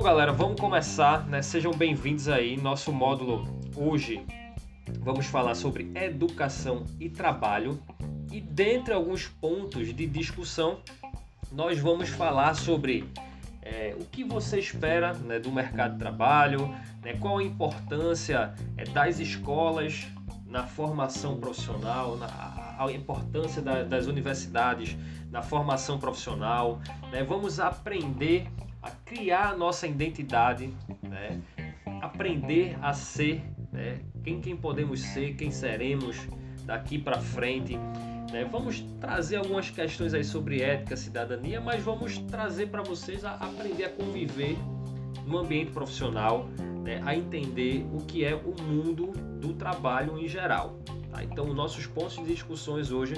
Bom, galera, vamos começar, né? Sejam bem-vindos aí. Nosso módulo hoje vamos falar sobre educação e trabalho. E dentre alguns pontos de discussão, nós vamos falar sobre é, o que você espera né, do mercado de trabalho, né, qual a importância é, das escolas na formação profissional, na, a importância da, das universidades na formação profissional. Né, vamos aprender a criar a nossa identidade, né? aprender a ser né? quem, quem podemos ser, quem seremos daqui para frente. Né? Vamos trazer algumas questões aí sobre ética, cidadania, mas vamos trazer para vocês a aprender a conviver no ambiente profissional, né? a entender o que é o mundo do trabalho em geral. Tá? Então, nossos pontos de discussões hoje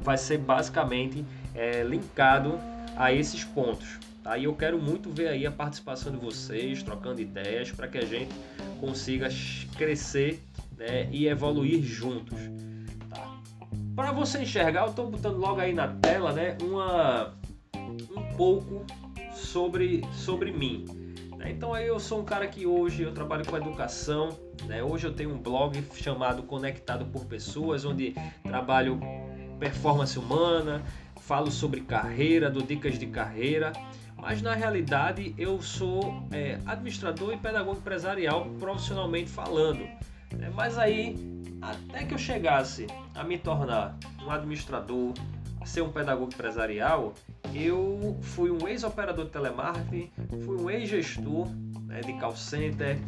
vai ser basicamente é, linkado a esses pontos. Tá? E eu quero muito ver aí a participação de vocês, trocando ideias, para que a gente consiga crescer né, e evoluir juntos. Tá? Para você enxergar, eu estou botando logo aí na tela né, uma, um pouco sobre, sobre mim. Né? Então aí eu sou um cara que hoje eu trabalho com educação. Né? Hoje eu tenho um blog chamado Conectado por Pessoas, onde trabalho performance humana, falo sobre carreira, dou dicas de carreira mas na realidade eu sou é, administrador e pedagogo empresarial profissionalmente falando. Né? Mas aí, até que eu chegasse a me tornar um administrador, a ser um pedagogo empresarial, eu fui um ex-operador de telemarketing, fui um ex-gestor né, de call center,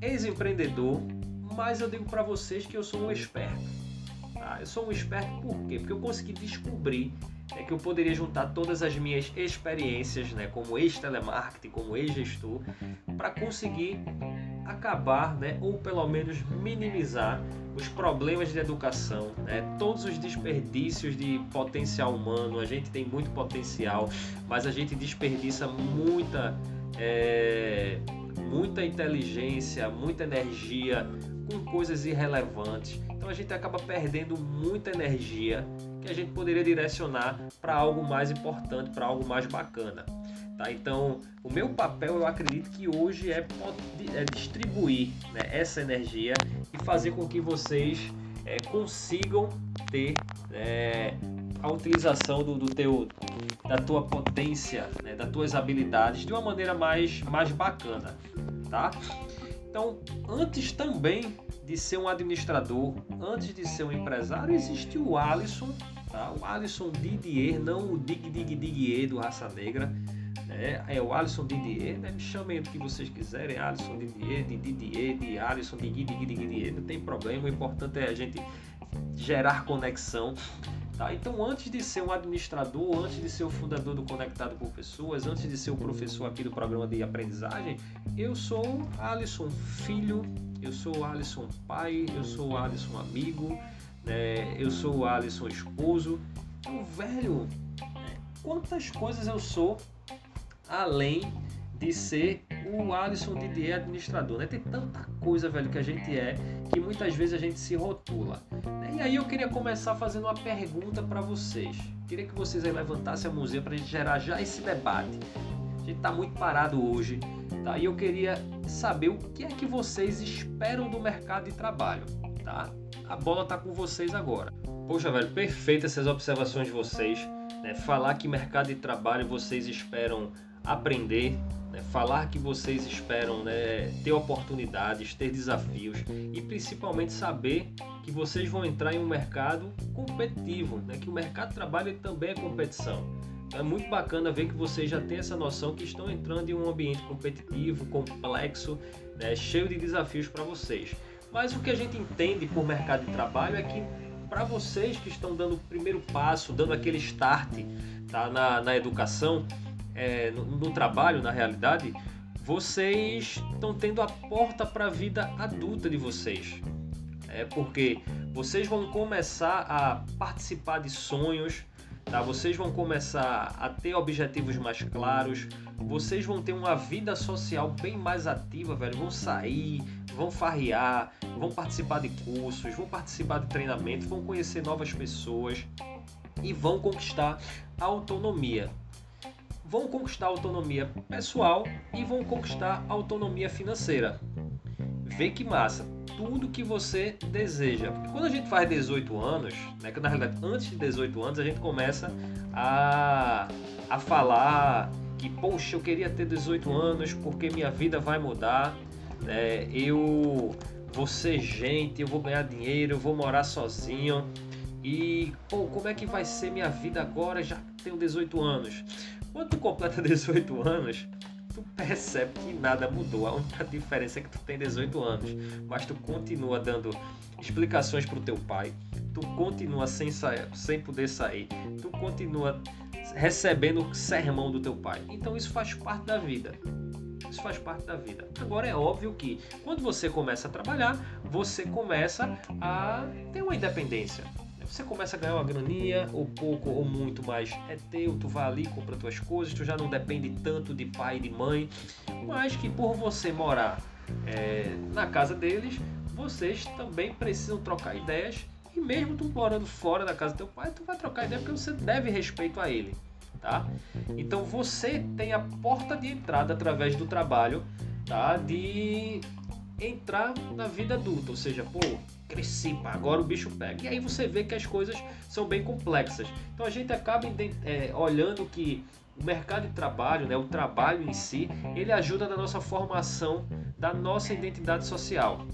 ex-empreendedor, mas eu digo para vocês que eu sou um esperto. Tá? Eu sou um esperto por quê? Porque eu consegui descobrir é que eu poderia juntar todas as minhas experiências, né, como ex-telemarketing, como ex-gestor, para conseguir acabar, né, ou pelo menos minimizar os problemas de educação, né, todos os desperdícios de potencial humano. A gente tem muito potencial, mas a gente desperdiça muita, é, muita inteligência, muita energia com coisas irrelevantes. Então a gente acaba perdendo muita energia que a gente poderia direcionar para algo mais importante, para algo mais bacana. Tá? Então, o meu papel, eu acredito que hoje é, é distribuir né, essa energia e fazer com que vocês é, consigam ter é, a utilização do, do, teu, da tua potência, né, das tuas habilidades de uma maneira mais, mais bacana, tá? Então, antes também de ser um administrador, antes de ser um empresário, existe o Alisson Tá? O Alisson Didier, não o Dig Dig Didier do Raça Negra. Né? É o Alisson Didier, né? me chamem do que vocês quiserem, Alisson Didier, de Didier, de Alisson, Dig Dig Didier, não tem problema, o importante é a gente gerar conexão. Tá? Então, antes de ser um administrador, antes de ser o fundador do Conectado por Pessoas, antes de ser o professor aqui do programa de aprendizagem, eu sou Alisson filho, eu sou Alisson pai, eu sou Alisson amigo, né? eu sou Alisson esposo. Então, velho, quantas coisas eu sou além de ser o Alisson Didier administrador, né? Tem tanta coisa, velho, que a gente é, que muitas vezes a gente se rotula. E aí eu queria começar fazendo uma pergunta para vocês. Queria que vocês aí levantassem a mãozinha para a gente gerar já esse debate. A gente está muito parado hoje, tá? E eu queria saber o que é que vocês esperam do mercado de trabalho, tá? a bola está com vocês agora. Poxa, velho, perfeito essas observações de vocês. Né? Falar que mercado de trabalho vocês esperam aprender, né? falar que vocês esperam né, ter oportunidades, ter desafios e principalmente saber que vocês vão entrar em um mercado competitivo, né? que o mercado de trabalho também é competição. Então, é muito bacana ver que vocês já têm essa noção que estão entrando em um ambiente competitivo, complexo, né? cheio de desafios para vocês. Mas o que a gente entende por mercado de trabalho é que para vocês que estão dando o primeiro passo, dando aquele start tá, na, na educação, é, no, no trabalho, na realidade, vocês estão tendo a porta para a vida adulta de vocês. É porque vocês vão começar a participar de sonhos, tá? Vocês vão começar a ter objetivos mais claros, vocês vão ter uma vida social bem mais ativa, velho. Vão sair, vão farrear, vão participar de cursos, vão participar de treinamentos, vão conhecer novas pessoas e vão conquistar a autonomia. Vão conquistar autonomia pessoal e vão conquistar autonomia financeira. Vê que massa! Tudo que você deseja. Porque quando a gente faz 18 anos, né, que na realidade antes de 18 anos, a gente começa a, a falar que, poxa, eu queria ter 18 anos porque minha vida vai mudar, né, eu vou ser gente, eu vou ganhar dinheiro, eu vou morar sozinho. E, pô, como é que vai ser minha vida agora? Já tenho 18 anos. Quando tu completa 18 anos, tu percebe que nada mudou. A única diferença é que tu tem 18 anos, mas tu continua dando explicações pro teu pai, tu continua sem, sair, sem poder sair, tu continua recebendo sermão do teu pai. Então isso faz parte da vida. Isso faz parte da vida. Agora é óbvio que quando você começa a trabalhar, você começa a ter uma independência. Você começa a ganhar uma graninha, ou pouco ou muito, mas é teu, tu vai ali, compra tuas coisas, tu já não depende tanto de pai e de mãe, mas que por você morar é, na casa deles, vocês também precisam trocar ideias e mesmo tu morando fora da casa do teu pai, tu vai trocar ideia porque você deve respeito a ele, tá? Então você tem a porta de entrada através do trabalho, tá? De entrar na vida adulta, ou seja, pô, cresci, pá, agora o bicho pega. E aí você vê que as coisas são bem complexas. Então a gente acaba é, olhando que o mercado de trabalho, né, o trabalho em si, ele ajuda na nossa formação da nossa identidade social.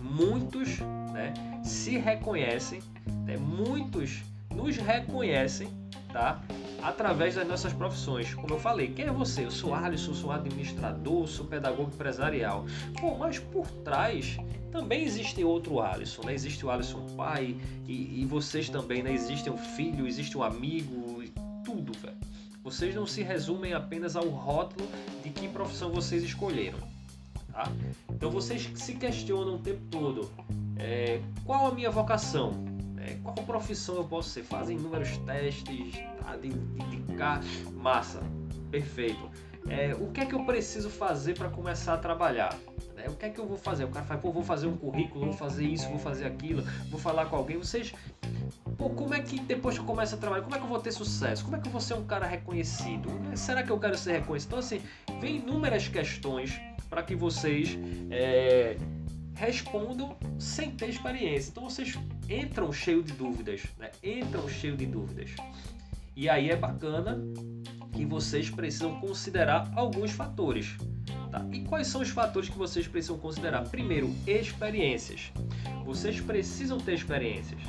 Muitos né, se reconhecem, né, muitos nos reconhecem tá, através das nossas profissões. Como eu falei, quem é você? Eu sou Alisson, sou administrador, sou pedagogo empresarial. Bom, mas por trás também existe outro Alisson, né? Existe o Alisson pai e, e vocês também, né? Existe um filho, existe um amigo e tudo, velho. Vocês não se resumem apenas ao rótulo de que profissão vocês escolheram. Tá? Então vocês se questionam o tempo todo: é, qual a minha vocação? É, qual profissão eu posso ser? Fazem inúmeros testes tá? de, de, de massa, perfeito. É, o que é que eu preciso fazer para começar a trabalhar? É, o que é que eu vou fazer? O cara fala, pô, vou fazer um currículo, vou fazer isso, vou fazer aquilo, vou falar com alguém. Vocês, pô, como é que depois que eu começo a trabalhar, como é que eu vou ter sucesso? Como é que eu vou ser um cara reconhecido? Será que eu quero ser reconhecido? Então, assim, vem inúmeras questões para que vocês é, respondam sem ter experiência. Então, vocês entram cheio de dúvidas, né? Entram cheio de dúvidas. E aí é bacana que vocês precisam considerar alguns fatores. Tá? E quais são os fatores que vocês precisam considerar? Primeiro, experiências. Vocês precisam ter experiências.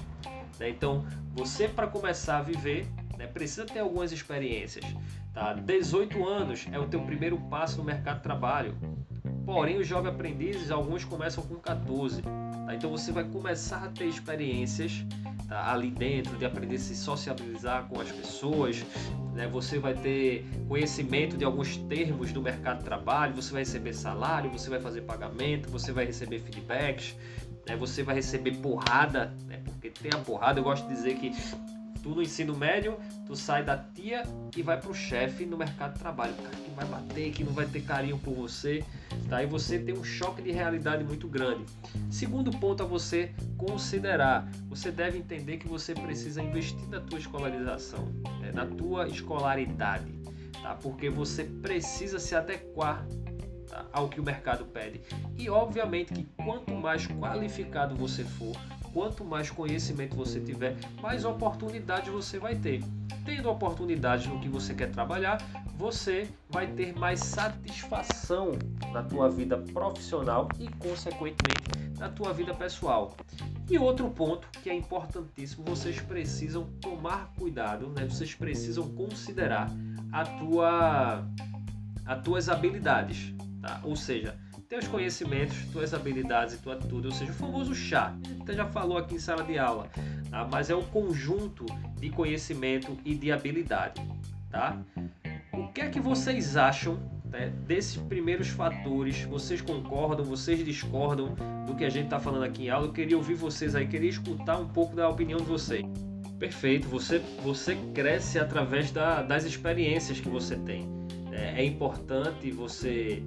Né? Então, você para começar a viver né, precisa ter algumas experiências. Tá? 18 anos é o teu primeiro passo no mercado de trabalho. Porém, os jovens aprendizes, alguns começam com 14. Tá? Então, você vai começar a ter experiências tá? ali dentro, de aprender a se sociabilizar com as pessoas. Né? Você vai ter conhecimento de alguns termos do mercado de trabalho. Você vai receber salário, você vai fazer pagamento, você vai receber feedbacks. Né? Você vai receber porrada, né? porque tem a porrada. Eu gosto de dizer que Tu no ensino médio, tu sai da tia e vai pro chefe no mercado de trabalho. Cara que vai bater, que não vai ter carinho por você. Tá? E você tem um choque de realidade muito grande. Segundo ponto a você considerar. Você deve entender que você precisa investir na tua escolarização, né? na tua escolaridade. Tá? Porque você precisa se adequar tá? ao que o mercado pede. E obviamente que quanto mais qualificado você for, quanto mais conhecimento você tiver, mais oportunidade você vai ter. Tendo oportunidade no que você quer trabalhar, você vai ter mais satisfação na tua vida profissional e, consequentemente, na tua vida pessoal. E outro ponto que é importantíssimo, vocês precisam tomar cuidado, né? Vocês precisam considerar a tua, as tuas habilidades, tá? Ou seja, teus conhecimentos, tuas habilidades e tua atitude, ou seja, o famoso chá. Você já falou aqui em sala de aula, tá? mas é o conjunto de conhecimento e de habilidade, tá? O que é que vocês acham né, desses primeiros fatores? Vocês concordam? Vocês discordam do que a gente está falando aqui em aula? Eu queria ouvir vocês aí, queria escutar um pouco da opinião de vocês. Perfeito, você, você cresce através da, das experiências que você tem. É, é importante você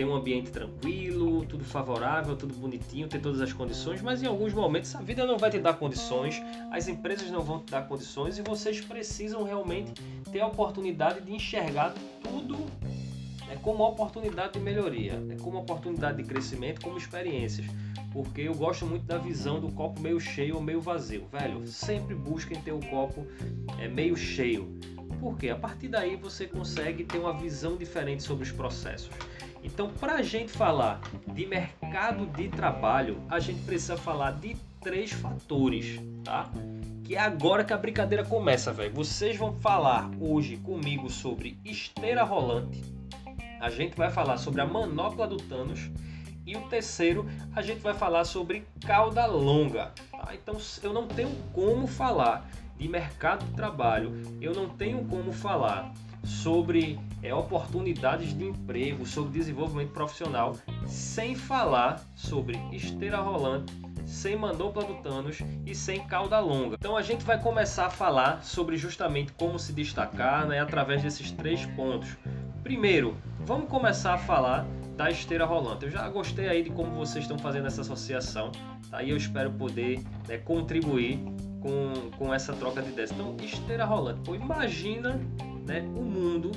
ter um ambiente tranquilo, tudo favorável, tudo bonitinho, ter todas as condições, mas em alguns momentos a vida não vai te dar condições, as empresas não vão te dar condições e vocês precisam realmente ter a oportunidade de enxergar tudo é como oportunidade de melhoria, é como oportunidade de crescimento, como experiências. Porque eu gosto muito da visão do copo meio cheio ou meio vazio. Velho, sempre busquem ter o copo é, meio cheio. Porque a partir daí você consegue ter uma visão diferente sobre os processos. Então, para a gente falar de mercado de trabalho, a gente precisa falar de três fatores, tá? Que é agora que a brincadeira começa, velho. Vocês vão falar hoje comigo sobre esteira rolante. A gente vai falar sobre a manopla do Thanos. E o terceiro, a gente vai falar sobre cauda longa. Tá? Então, eu não tenho como falar de mercado de trabalho, eu não tenho como falar sobre é, oportunidades de emprego, sobre desenvolvimento profissional, sem falar sobre esteira rolante, sem manopla do Thanos e sem cauda longa. Então a gente vai começar a falar sobre justamente como se destacar né, através desses três pontos. Primeiro, vamos começar a falar da esteira rolante. Eu já gostei aí de como vocês estão fazendo essa associação, tá? E eu espero poder né, contribuir com, com essa troca de ideias. Então, esteira rolante. Pô, imagina né, o mundo,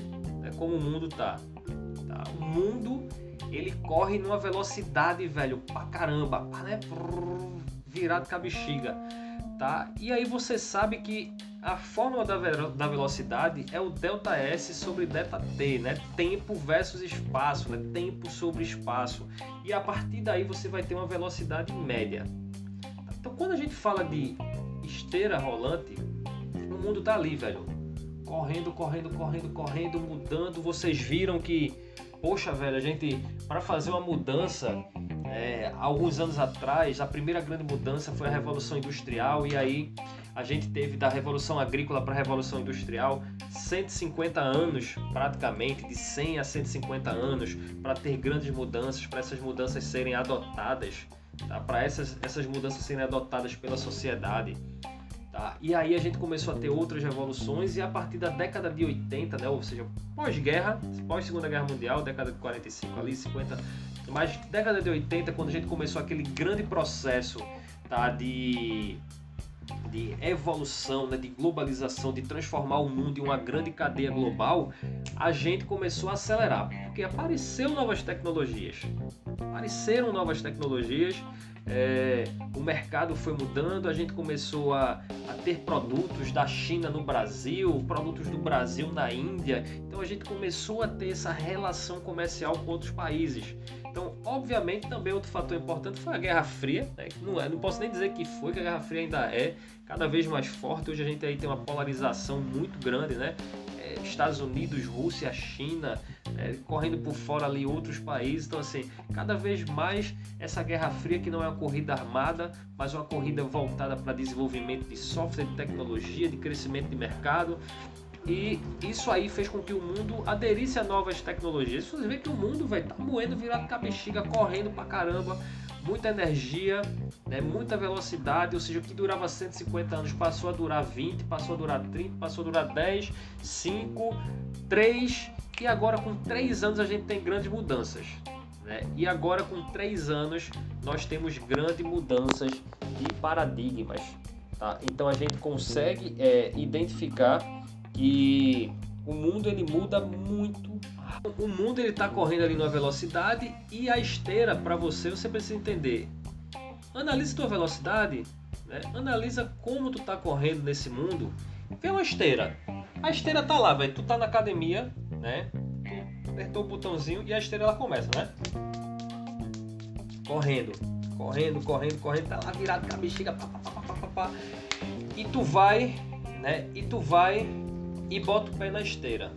como o mundo tá. tá. O mundo, ele corre numa velocidade, velho, pra caramba, né? Virado com a bexiga, tá? E aí você sabe que a fórmula da, da velocidade é o delta S sobre delta T, né? Tempo versus espaço, né? Tempo sobre espaço. E a partir daí você vai ter uma velocidade média. Então quando a gente fala de esteira rolante, o mundo tá ali, velho correndo, correndo, correndo, correndo, mudando. Vocês viram que, poxa, velho, a gente, para fazer uma mudança, é, alguns anos atrás, a primeira grande mudança foi a Revolução Industrial, e aí a gente teve da Revolução Agrícola para a Revolução Industrial 150 anos, praticamente, de 100 a 150 anos, para ter grandes mudanças, para essas mudanças serem adotadas, tá? para essas, essas mudanças serem adotadas pela sociedade. Tá? E aí a gente começou a ter outras revoluções e a partir da década de 80, né, ou seja, pós-guerra, pós-segunda guerra mundial, década de 45 ali, 50, mas década de 80, quando a gente começou aquele grande processo tá, de, de evolução, né, de globalização, de transformar o mundo em uma grande cadeia global, a gente começou a acelerar, porque apareceu novas tecnologias. Apareceram novas tecnologias é, o mercado foi mudando, a gente começou a, a, ter produtos da China no Brasil, produtos do Brasil na Índia, então a gente começou a ter essa relação comercial com outros países. Então, obviamente, também outro fator importante foi a Guerra Fria. Né? Não, é, não posso nem dizer que foi, que a Guerra Fria ainda é cada vez mais forte. Hoje a gente aí tem uma polarização muito grande, né? Estados Unidos, Rússia, China, é, correndo por fora ali outros países. Então, assim, cada vez mais essa Guerra Fria, que não é uma corrida armada, mas uma corrida voltada para desenvolvimento de software, de tecnologia, de crescimento de mercado. E isso aí fez com que o mundo aderisse a novas tecnologias. Você vê que o mundo vai tá moendo, virado com a bexiga, correndo pra caramba, muita energia, né, muita velocidade, ou seja, o que durava 150 anos passou a durar 20, passou a durar 30, passou a durar 10, 5, 3 e agora com 3 anos a gente tem grandes mudanças. Né? E agora com 3 anos nós temos grandes mudanças de paradigmas. Tá? Então a gente consegue é, identificar que o mundo ele muda muito o mundo ele está correndo ali numa velocidade e a esteira para você você precisa entender. Analise tua velocidade, né? analisa como tu está correndo nesse mundo. Vê uma esteira. A esteira tá lá, velho. Tu tá na academia, né? Tu apertou o botãozinho e a esteira ela começa, né? Correndo, correndo, correndo, correndo, tá lá virado com a bexiga, pá, pá, pá, pá, pá, pá. E tu vai, né? E tu vai e bota o pé na esteira.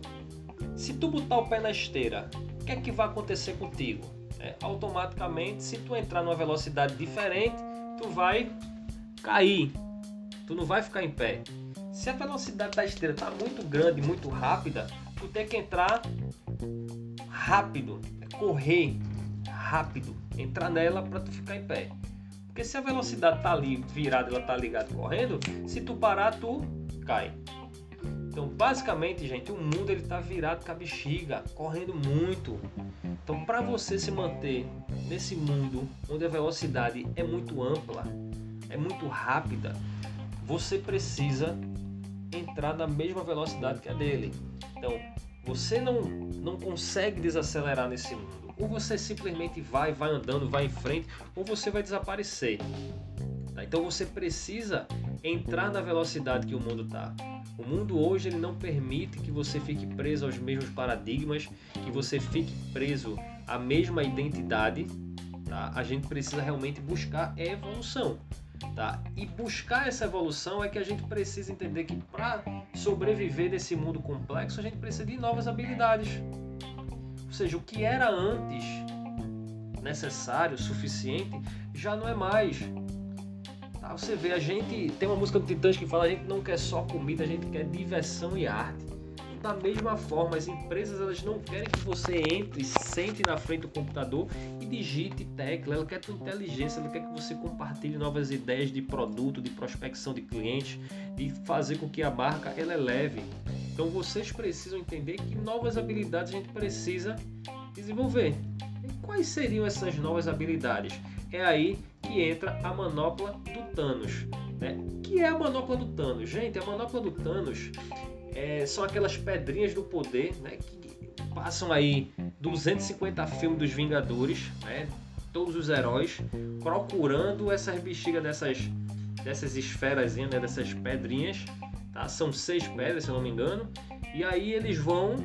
Se tu botar o pé na esteira, o que é que vai acontecer contigo? É, automaticamente, se tu entrar numa velocidade diferente, tu vai cair. Tu não vai ficar em pé. Se a velocidade da esteira está muito grande, muito rápida, tu tem que entrar rápido, correr rápido, entrar nela para tu ficar em pé. Porque se a velocidade tá ali virada, ela tá ligada correndo, se tu parar, tu cai. Então, basicamente, gente, o mundo ele tá virado com a bexiga, correndo muito. Então, para você se manter nesse mundo onde a velocidade é muito ampla, é muito rápida, você precisa entrar na mesma velocidade que a dele. Então, Você não, não consegue desacelerar nesse mundo. Ou você simplesmente vai, vai andando, vai em frente, ou você vai desaparecer. Tá? Então você precisa entrar na velocidade que o mundo está. O mundo hoje ele não permite que você fique preso aos mesmos paradigmas, que você fique preso à mesma identidade. Tá? A gente precisa realmente buscar evolução. Tá? E buscar essa evolução é que a gente precisa entender que para sobreviver nesse mundo complexo, a gente precisa de novas habilidades. Ou seja, o que era antes necessário, suficiente, já não é mais. Você vê, a gente tem uma música do Titãs que fala a gente não quer só comida, a gente quer diversão e arte. Da mesma forma, as empresas elas não querem que você entre, sente na frente do computador e digite tecla. Ela quer tua inteligência, ela quer que você compartilhe novas ideias de produto, de prospecção de clientes, de fazer com que a marca ela eleve. Então vocês precisam entender que novas habilidades a gente precisa desenvolver. E quais seriam essas novas habilidades? É aí que entra a manopla do Thanos. Né? que é a manopla do Thanos? Gente, a manopla do Thanos é, são aquelas pedrinhas do poder né, que passam aí 250 filmes dos Vingadores, né, todos os heróis, procurando essas bexigas dessas, dessas esferas, né, dessas pedrinhas. Tá? São seis pedras, se não me engano. E aí eles vão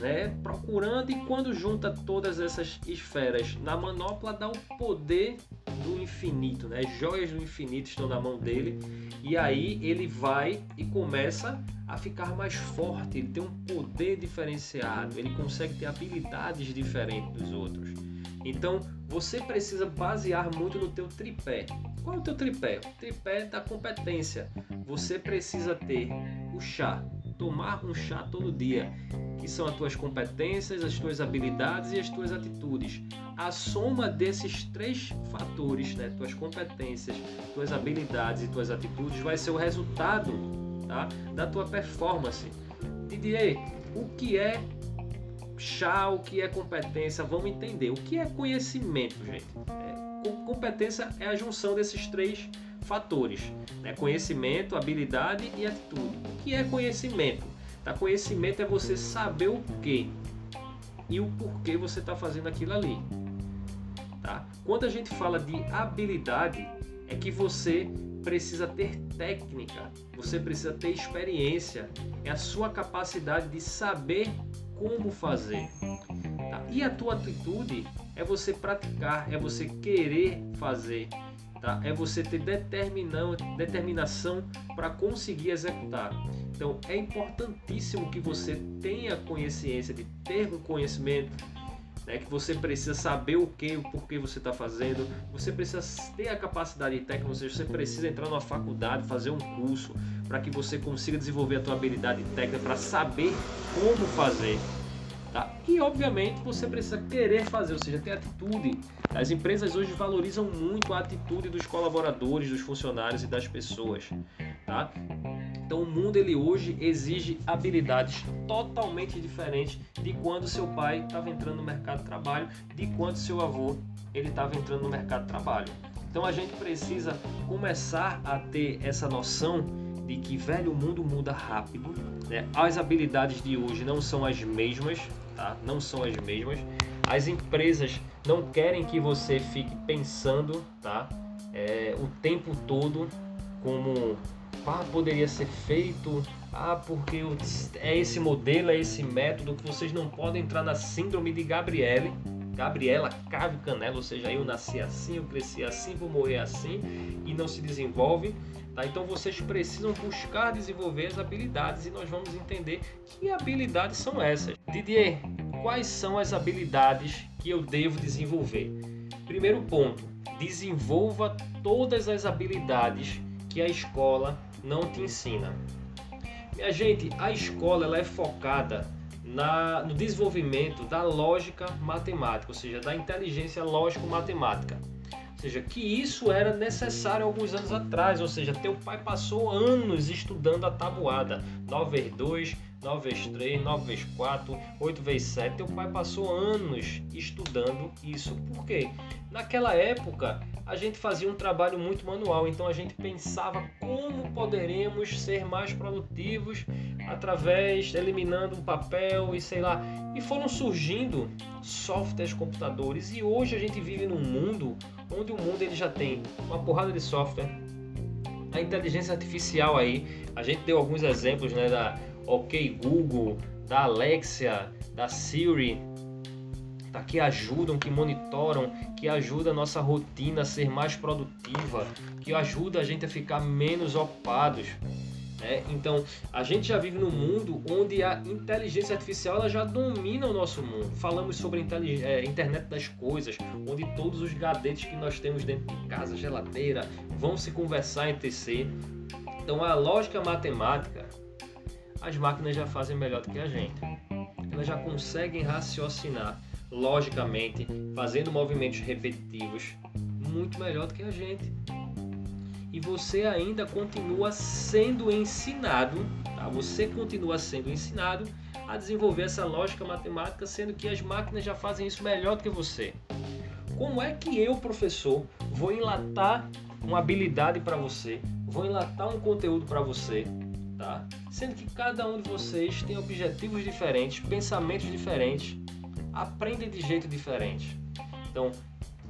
né, procurando e quando junta todas essas esferas na manopla dá o poder do infinito, né? Joias do infinito estão na mão dele e aí ele vai e começa a ficar mais forte, ele tem um poder diferenciado, ele consegue ter habilidades diferentes dos outros. Então, você precisa basear muito no teu tripé. Qual é o teu tripé? O tripé da competência. Você precisa ter o chá, tomar um chá todo dia, que são as tuas competências, as tuas habilidades e as tuas atitudes. A soma desses três fatores, né, tuas competências, tuas habilidades e tuas atitudes, vai ser o resultado tá, da tua performance. Didier, o que é chá, o que é competência? Vamos entender. O que é conhecimento, gente? É, competência é a junção desses três fatores: né? conhecimento, habilidade e atitude. O que é conhecimento? Tá? Conhecimento é você saber o que e o porquê você está fazendo aquilo ali. Tá? Quando a gente fala de habilidade, é que você precisa ter técnica, você precisa ter experiência, é a sua capacidade de saber como fazer. Tá? E a tua atitude é você praticar, é você querer fazer, tá? É você ter determinação para conseguir executar. Então é importantíssimo que você tenha consciência de ter um conhecimento, né, que você precisa saber o que, o porquê você está fazendo, você precisa ter a capacidade técnica, ou seja, você precisa entrar numa faculdade, fazer um curso para que você consiga desenvolver a tua habilidade técnica para saber como fazer. Tá? E obviamente você precisa querer fazer, ou seja, ter atitude. As empresas hoje valorizam muito a atitude dos colaboradores, dos funcionários e das pessoas. Tá? Então o mundo ele hoje exige habilidades totalmente diferentes de quando seu pai estava entrando no mercado de trabalho, de quando seu avô ele estava entrando no mercado de trabalho. Então a gente precisa começar a ter essa noção de que velho o mundo muda rápido, né? As habilidades de hoje não são as mesmas, tá? Não são as mesmas. As empresas não querem que você fique pensando, tá? É, o tempo todo como ah, poderia ser feito, ah, porque é esse modelo, é esse método que vocês não podem entrar na síndrome de Gabriele, Gabriela Cave Canela, ou seja, eu nasci assim, eu cresci assim, vou morrer assim e não se desenvolve. Tá? Então vocês precisam buscar desenvolver as habilidades e nós vamos entender que habilidades são essas. Didier, quais são as habilidades que eu devo desenvolver? Primeiro ponto, desenvolva todas as habilidades que a escola não te ensina. Minha gente, a escola ela é focada na, no desenvolvimento da lógica matemática, ou seja, da inteligência lógico-matemática. Ou seja, que isso era necessário alguns anos atrás. Ou seja, teu pai passou anos estudando a tabuada 9 vezes 2, 9 vezes 3, 9 vezes 4, 8 vezes 7. Teu pai passou anos estudando isso. Por quê? Naquela época, a gente fazia um trabalho muito manual, então a gente pensava como poderemos ser mais produtivos através eliminando o papel e sei lá. E foram surgindo softwares computadores e hoje a gente vive num mundo onde o mundo ele já tem uma porrada de software, a inteligência artificial aí. A gente deu alguns exemplos, né, da OK Google, da Alexia, da Siri, tá? que ajudam, que monitoram, que ajudam a nossa rotina a ser mais produtiva, que ajuda a gente a ficar menos ocupados. Né? Então, a gente já vive num mundo onde a inteligência artificial ela já domina o nosso mundo. Falamos sobre a é, internet das coisas, onde todos os gadetes que nós temos dentro de casa, geladeira, vão se conversar entre si. Então, a lógica matemática, as máquinas já fazem melhor do que a gente. Elas já conseguem raciocinar logicamente, fazendo movimentos repetitivos, muito melhor do que a gente. E você ainda continua sendo ensinado, tá? você continua sendo ensinado a desenvolver essa lógica matemática, sendo que as máquinas já fazem isso melhor do que você. Como é que eu, professor, vou enlatar uma habilidade para você, vou enlatar um conteúdo para você, tá? Sendo que cada um de vocês tem objetivos diferentes, pensamentos diferentes, aprendem de jeito diferente. Então,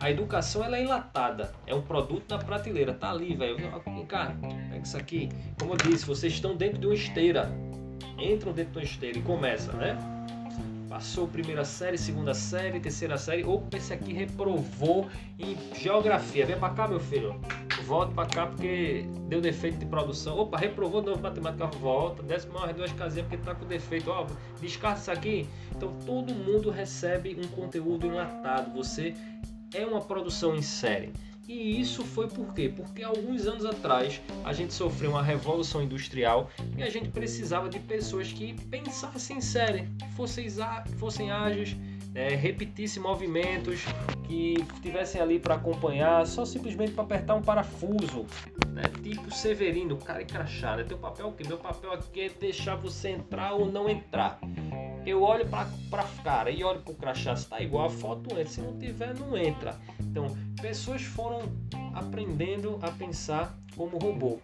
a educação ela é enlatada, é um produto na prateleira, tá ali, velho. Vem cá, pega isso aqui. Como eu disse, vocês estão dentro de uma esteira, entram dentro de uma esteira e começa, né? Passou primeira série, segunda série, terceira série. Opa, esse aqui reprovou em geografia. Vem pra cá, meu filho. Volta pra cá porque deu defeito de produção. Opa, reprovou de novo matemática. Volta. Desce mais duas casinhas porque tá com defeito. Ó, descarta isso aqui. Então todo mundo recebe um conteúdo enlatado. Você é uma produção em série. E isso foi por quê? Porque alguns anos atrás a gente sofreu uma revolução industrial e a gente precisava de pessoas que pensassem em série, fossem, fossem ágeis, é, repetissem movimentos, que estivessem ali para acompanhar, só simplesmente para apertar um parafuso. Né? Tipo Severino, cara e crachá. Né? Teu papel é o quê? Meu papel aqui é deixar você entrar ou não entrar. Eu olho para pra cara e olho pro crachá, se tá igual a foto entra, se não tiver, não entra. Então, pessoas foram aprendendo a pensar como robô.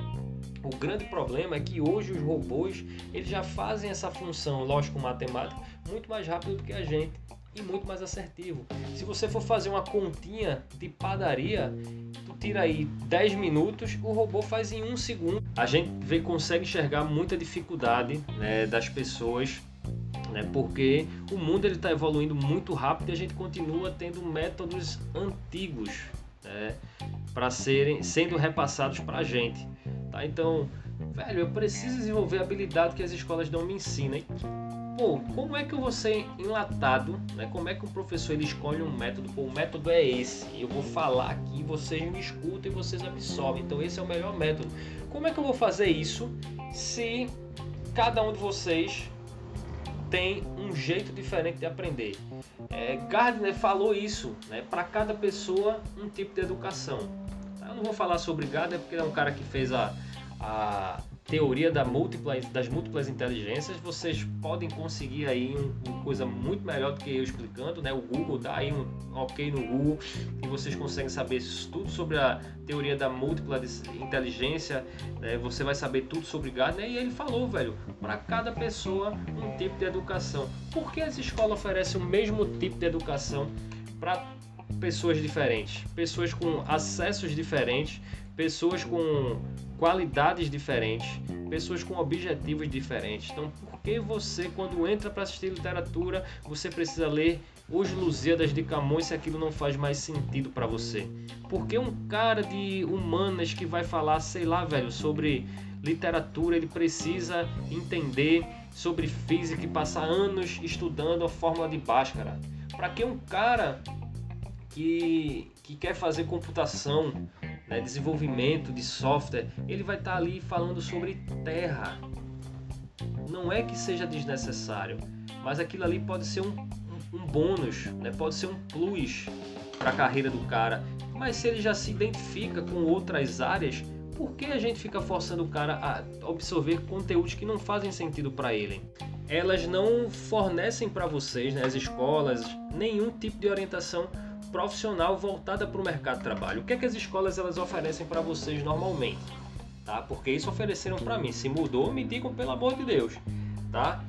O grande problema é que hoje os robôs eles já fazem essa função lógico-matemática muito mais rápido do que a gente e muito mais assertivo. Se você for fazer uma continha de padaria, tu tira aí 10 minutos, o robô faz em um segundo. A gente vê, consegue enxergar muita dificuldade né, das pessoas né? Porque o mundo ele está evoluindo muito rápido e a gente continua tendo métodos antigos né? para serem sendo repassados para a gente, tá? Então, velho, eu preciso desenvolver a habilidade que as escolas não me ensinam. Pô, como é que eu vou ser enlatado, né? Como é que o professor ele escolhe um método? Pô, o método é esse. Eu vou falar aqui, vocês me escutam e vocês absorvem. Então esse é o melhor método. Como é que eu vou fazer isso se cada um de vocês tem um jeito diferente de aprender. É, Gardner falou isso, né? Para cada pessoa um tipo de educação. Eu não vou falar sobre Gardner porque é um cara que fez a, a teoria da múltipla, das múltiplas inteligências, vocês podem conseguir aí um, uma coisa muito melhor do que eu explicando, né? O Google dá aí um ok no Google e vocês conseguem saber tudo sobre a teoria da múltipla inteligência, né? você vai saber tudo sobre Gardner e ele falou, velho, para cada pessoa um tipo de educação. Por que as escolas oferecem o mesmo tipo de educação para pessoas diferentes, pessoas com acessos diferentes, pessoas com qualidades diferentes, pessoas com objetivos diferentes. Então, por que você, quando entra para assistir literatura, você precisa ler Os Lusíadas de Camões se aquilo não faz mais sentido para você? Porque um cara de humanas que vai falar, sei lá, velho, sobre literatura, ele precisa entender sobre física e passar anos estudando a fórmula de Bhaskara. Para que um cara que, que quer fazer computação né, desenvolvimento de software, ele vai estar tá ali falando sobre terra. Não é que seja desnecessário, mas aquilo ali pode ser um, um, bônus, né, pode ser um plus para a carreira do cara. Mas se ele já se identifica com outras áreas, por que a gente fica forçando o cara a absorver conteúdos que não fazem sentido para ele? Elas não fornecem para vocês, né, as escolas, nenhum tipo de orientação profissional voltada para o mercado de trabalho. O que é que as escolas elas oferecem para vocês normalmente? Tá? Porque isso ofereceram para mim. Se mudou, me digam pelo amor de Deus, tá?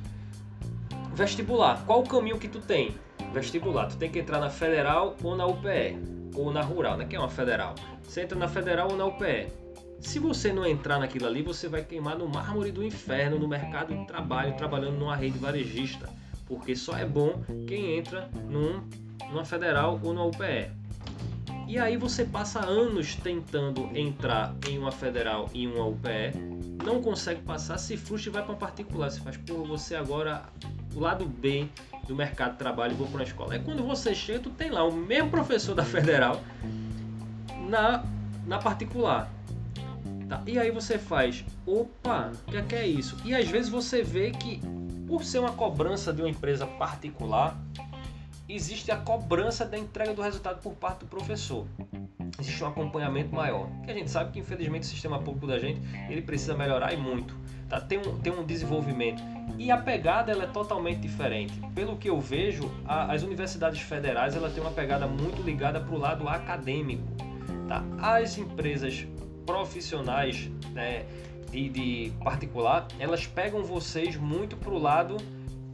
Vestibular. Qual o caminho que tu tem? Vestibular. Tu tem que entrar na federal ou na UPE ou na rural, né? Que é uma federal. Você entra na federal ou na UPE. Se você não entrar naquilo ali, você vai queimar no mármore do inferno no mercado de trabalho, trabalhando numa rede varejista. Porque só é bom quem entra num, numa federal ou numa UPE. E aí você passa anos tentando entrar em uma federal e uma UPE, não consegue passar, se frustra e vai para uma particular. Você faz, pô, você agora, o lado B do mercado de trabalho, vou para uma escola. É quando você chega, tu tem lá o mesmo professor da federal na, na particular. Tá? E aí você faz, opa, o que é, que é isso? E às vezes você vê que, por ser uma cobrança de uma empresa particular, existe a cobrança da entrega do resultado por parte do professor. Existe um acompanhamento maior. Que a gente sabe que, infelizmente, o sistema público da gente ele precisa melhorar e muito. Tá? Tem, um, tem um desenvolvimento. E a pegada ela é totalmente diferente. Pelo que eu vejo, a, as universidades federais ela tem uma pegada muito ligada para o lado acadêmico. Tá? As empresas profissionais né, de, de particular, elas pegam vocês muito para o lado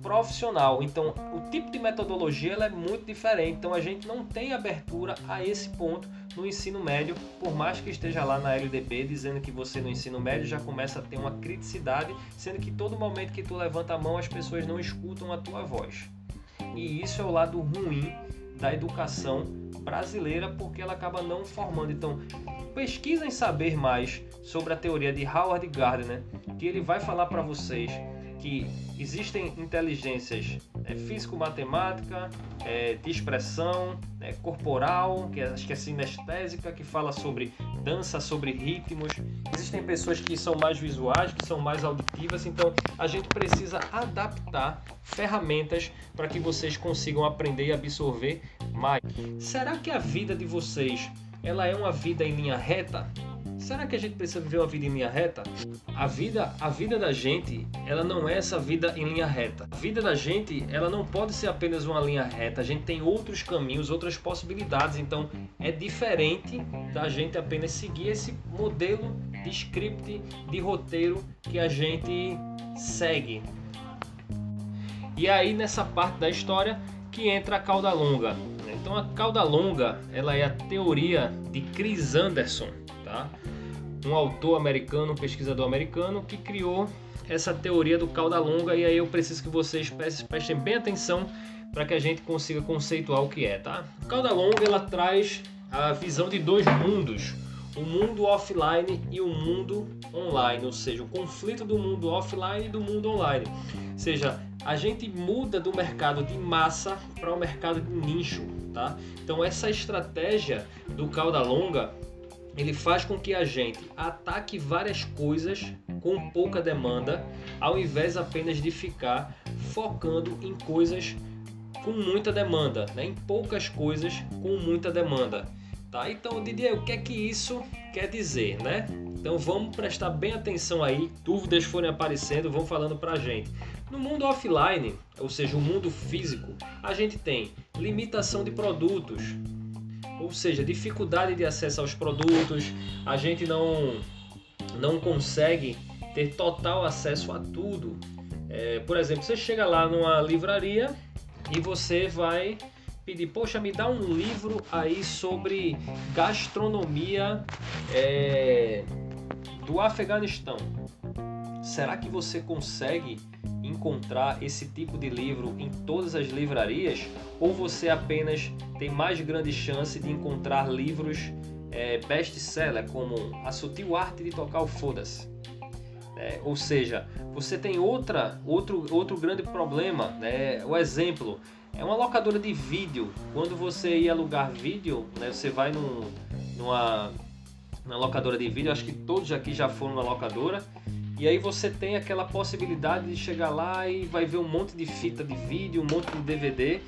profissional. Então, o tipo de metodologia ela é muito diferente. Então, a gente não tem abertura a esse ponto no ensino médio, por mais que esteja lá na LDB dizendo que você no ensino médio já começa a ter uma criticidade, sendo que todo momento que tu levanta a mão as pessoas não escutam a tua voz. E isso é o lado ruim da educação brasileira porque ela acaba não formando. Então, pesquisem saber mais sobre a teoria de Howard Gardner, que ele vai falar para vocês que existem inteligências é, físico-matemática, é, de expressão, é, corporal, que é, acho que é sinestésica, que fala sobre dança, sobre ritmos. Existem pessoas que são mais visuais, que são mais auditivas, então a gente precisa adaptar ferramentas para que vocês consigam aprender e absorver mais. Será que a vida de vocês ela é uma vida em linha reta? Será que a gente precisa viver uma vida em linha reta? A vida, a vida da gente, ela não é essa vida em linha reta. A vida da gente, ela não pode ser apenas uma linha reta. A gente tem outros caminhos, outras possibilidades. Então, é diferente da gente apenas seguir esse modelo de script, de roteiro que a gente segue. E aí nessa parte da história que entra a cauda longa. Então a cauda longa, ela é a teoria de Chris Anderson, tá? um autor americano, um pesquisador americano, que criou essa teoria do cauda longa e aí eu preciso que vocês prestem bem atenção para que a gente consiga conceituar o que é, tá? cauda longa ela traz a visão de dois mundos, o mundo offline e o mundo online, ou seja, o conflito do mundo offline e do mundo online. Ou seja, a gente muda do mercado de massa para o mercado de nicho, tá? Então essa estratégia do cauda longa ele faz com que a gente ataque várias coisas com pouca demanda, ao invés apenas de ficar focando em coisas com muita demanda, né? em poucas coisas com muita demanda. Tá? Então, Didier, o que é que isso quer dizer? Né? Então vamos prestar bem atenção aí, dúvidas forem aparecendo, vão falando para a gente. No mundo offline, ou seja, o mundo físico, a gente tem limitação de produtos, ou seja, dificuldade de acesso aos produtos, a gente não, não consegue ter total acesso a tudo. É, por exemplo, você chega lá numa livraria e você vai pedir, poxa, me dá um livro aí sobre gastronomia é, do Afeganistão. Será que você consegue encontrar esse tipo de livro em todas as livrarias ou você apenas tem mais grande chance de encontrar livros é, best-seller como A Sutil Arte de Tocar o Foda-se? É, ou seja, você tem outra, outro, outro grande problema. Né? O exemplo é uma locadora de vídeo. Quando você ia alugar vídeo, né, você vai num, numa, numa locadora de vídeo. Acho que todos aqui já foram na locadora e aí você tem aquela possibilidade de chegar lá e vai ver um monte de fita de vídeo, um monte de DVD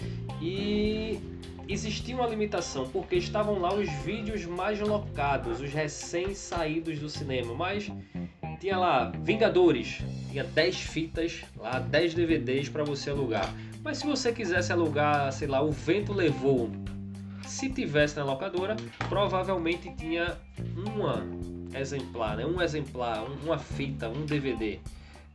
e existia uma limitação porque estavam lá os vídeos mais locados, os recém-saídos do cinema, mas tinha lá Vingadores, tinha 10 fitas, lá 10 DVDs para você alugar. Mas se você quisesse alugar, sei lá, O Vento Levou, se tivesse na locadora, provavelmente tinha uma exemplar, né? um exemplar, uma fita, um DVD.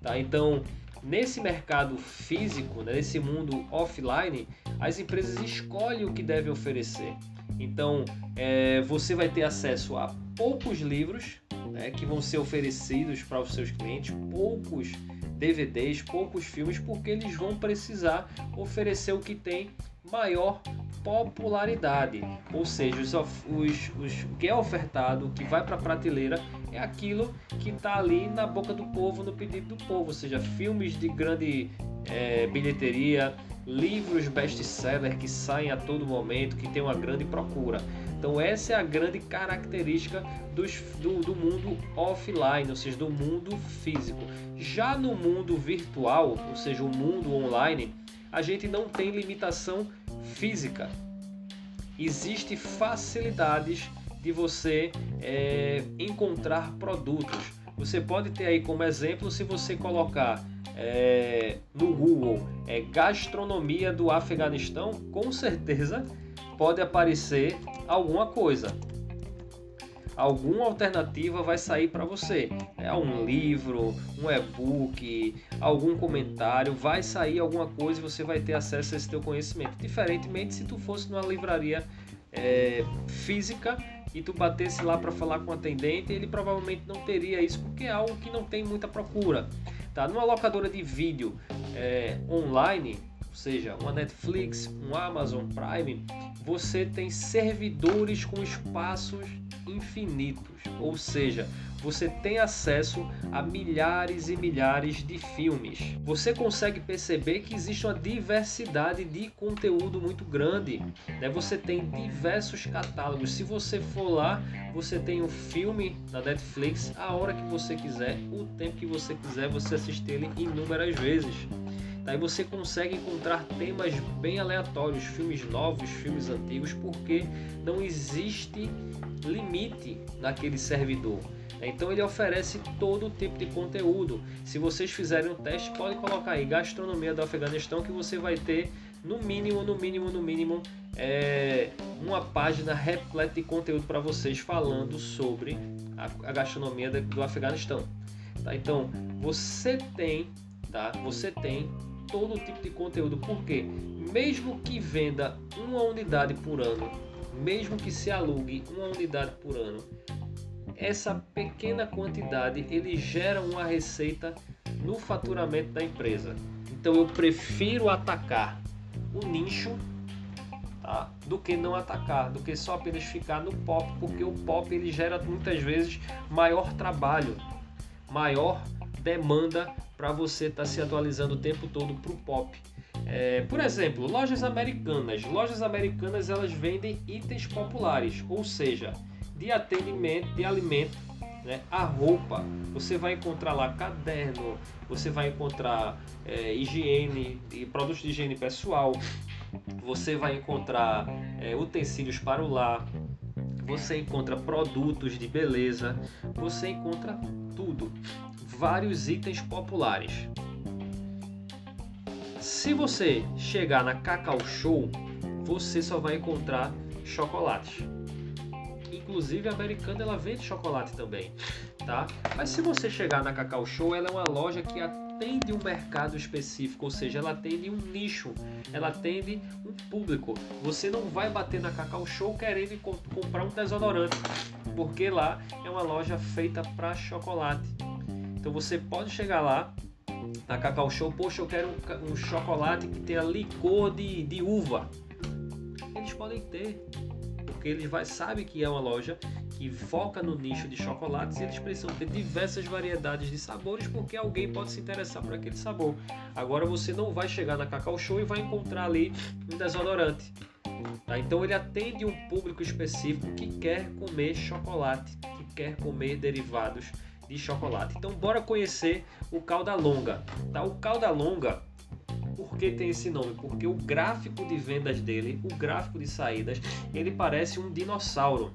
Tá? Então, nesse mercado físico, né? nesse mundo offline, as empresas escolhem o que devem oferecer. Então, é, você vai ter acesso a poucos livros né, que vão ser oferecidos para os seus clientes, poucos DVDs, poucos filmes, porque eles vão precisar oferecer o que tem maior popularidade. Ou seja, os, os, os, o que é ofertado, o que vai para a prateleira, é aquilo que está ali na boca do povo, no pedido do povo. Ou seja, filmes de grande é, bilheteria, livros best-seller que saem a todo momento, que tem uma grande procura. Então essa é a grande característica dos, do, do mundo offline, ou seja, do mundo físico. Já no mundo virtual, ou seja, o mundo online, a gente não tem limitação física. Existem facilidades de você é, encontrar produtos. Você pode ter aí como exemplo se você colocar é, no Google é, gastronomia do Afeganistão, com certeza pode aparecer alguma coisa. Alguma alternativa vai sair para você. É um livro, um e-book, algum comentário, vai sair alguma coisa e você vai ter acesso a esse teu conhecimento. Diferentemente se tu fosse numa livraria é, física e tu batesse lá para falar com o atendente, ele provavelmente não teria isso porque é algo que não tem muita procura. Tá? Numa locadora de vídeo é, online, ou seja, uma Netflix, um Amazon Prime, você tem servidores com espaços infinitos, ou seja, você tem acesso a milhares e milhares de filmes. Você consegue perceber que existe uma diversidade de conteúdo muito grande. Né? Você tem diversos catálogos. Se você for lá, você tem um filme na Netflix a hora que você quiser, o tempo que você quiser, você assiste ele inúmeras vezes. Aí você consegue encontrar temas bem aleatórios, filmes novos, filmes antigos, porque não existe limite naquele servidor. Então ele oferece todo tipo de conteúdo. Se vocês fizerem um teste, pode colocar aí gastronomia do Afeganistão que você vai ter no mínimo, no mínimo, no mínimo é, uma página repleta de conteúdo para vocês falando sobre a, gastronomia do Afeganistão. Tá? Então você tem, tá? Você tem todo tipo de conteúdo, porque mesmo que venda uma unidade por ano, mesmo que se alugue uma unidade por ano, essa pequena quantidade ele gera uma receita no faturamento da empresa. Então eu prefiro atacar o nicho tá? do que não atacar, do que só apenas ficar no pop, porque o pop ele gera muitas vezes maior trabalho, maior demanda para você estar tá se atualizando o tempo todo para o pop. É, por exemplo, lojas americanas. Lojas americanas elas vendem itens populares, ou seja, de atendimento, de alimento, né? a roupa. Você vai encontrar lá caderno, você vai encontrar é, higiene, e produtos de higiene pessoal, você vai encontrar é, utensílios para o lar, você encontra produtos de beleza, você encontra tudo vários itens populares. Se você chegar na Cacau Show, você só vai encontrar chocolates. Inclusive a americana ela vende chocolate também, tá? Mas se você chegar na Cacau Show, ela é uma loja que atende um mercado específico, ou seja, ela atende um nicho, ela atende um público. Você não vai bater na Cacau Show querendo comprar um desodorante, porque lá é uma loja feita para chocolate. Então você pode chegar lá na Cacau Show, poxa, eu quero um, um chocolate que tenha licor de, de uva. Eles podem ter, porque eles vai, sabem que é uma loja que foca no nicho de chocolates e eles precisam ter diversas variedades de sabores porque alguém pode se interessar por aquele sabor. Agora você não vai chegar na Cacau Show e vai encontrar ali um desodorante. Tá? Então ele atende um público específico que quer comer chocolate, que quer comer derivados de chocolate. Então bora conhecer o cauda longa. Tá? O cauda longa, Por que tem esse nome? Porque o gráfico de vendas dele, o gráfico de saídas, ele parece um dinossauro.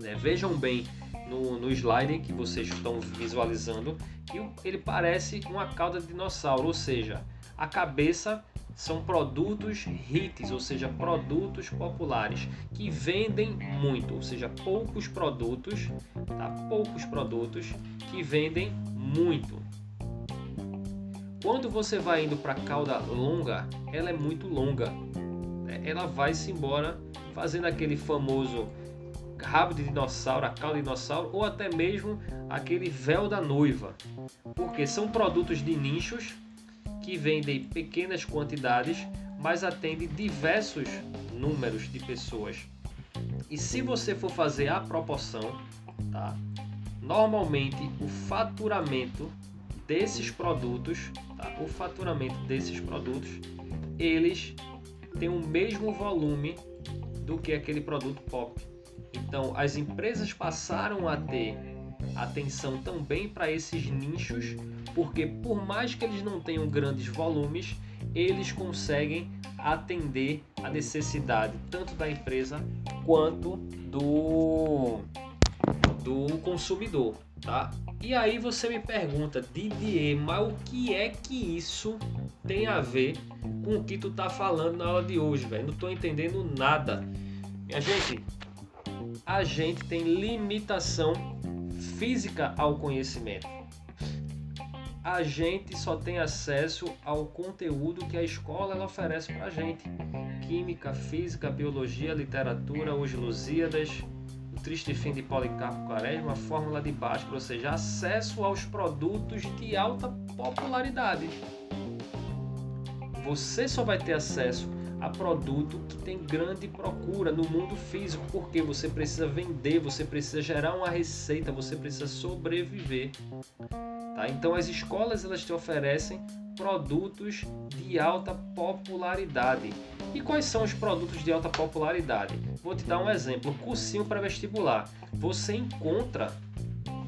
Né? Vejam bem no, no slide que vocês estão visualizando que ele parece uma cauda de dinossauro, ou seja, a cabeça são produtos hits, ou seja, produtos populares que vendem muito, ou seja, poucos produtos, tá? Poucos produtos que vendem muito. Quando você vai indo para a cauda longa, ela é muito longa. Né? Ela vai se embora fazendo aquele famoso rabo de dinossauro, a cauda de dinossauro ou até mesmo aquele véu da noiva. Porque são produtos de nichos que vendem pequenas quantidades, mas atendem diversos números de pessoas. E se você for fazer a proporção, tá? Normalmente o faturamento desses produtos, tá? O faturamento desses produtos, eles têm o mesmo volume do que aquele produto pop. Então, as empresas passaram a ter atenção também para esses nichos, porque por mais que eles não tenham grandes volumes, eles conseguem atender a necessidade tanto da empresa quanto do do consumidor, tá? E aí você me pergunta, Didier, mas o que é que isso tem a ver com o que tu tá falando na aula de hoje, velho? Não tô entendendo nada. Minha gente, a gente tem limitação física ao conhecimento. A gente só tem acesso ao conteúdo que a escola ela oferece para a gente. Química, física, biologia, literatura, os Lusíadas, o triste fim de Policarpo Quaresma, fórmula de Bhaskara, ou seja, acesso aos produtos de alta popularidade. Você só vai ter acesso a produto que tem grande procura no mundo físico, porque você precisa vender, você precisa gerar uma receita, você precisa sobreviver. Tá? Então as escolas elas te oferecem produtos de alta popularidade. E quais são os produtos de alta popularidade? Vou te dar um exemplo, cursinho para vestibular. Você encontra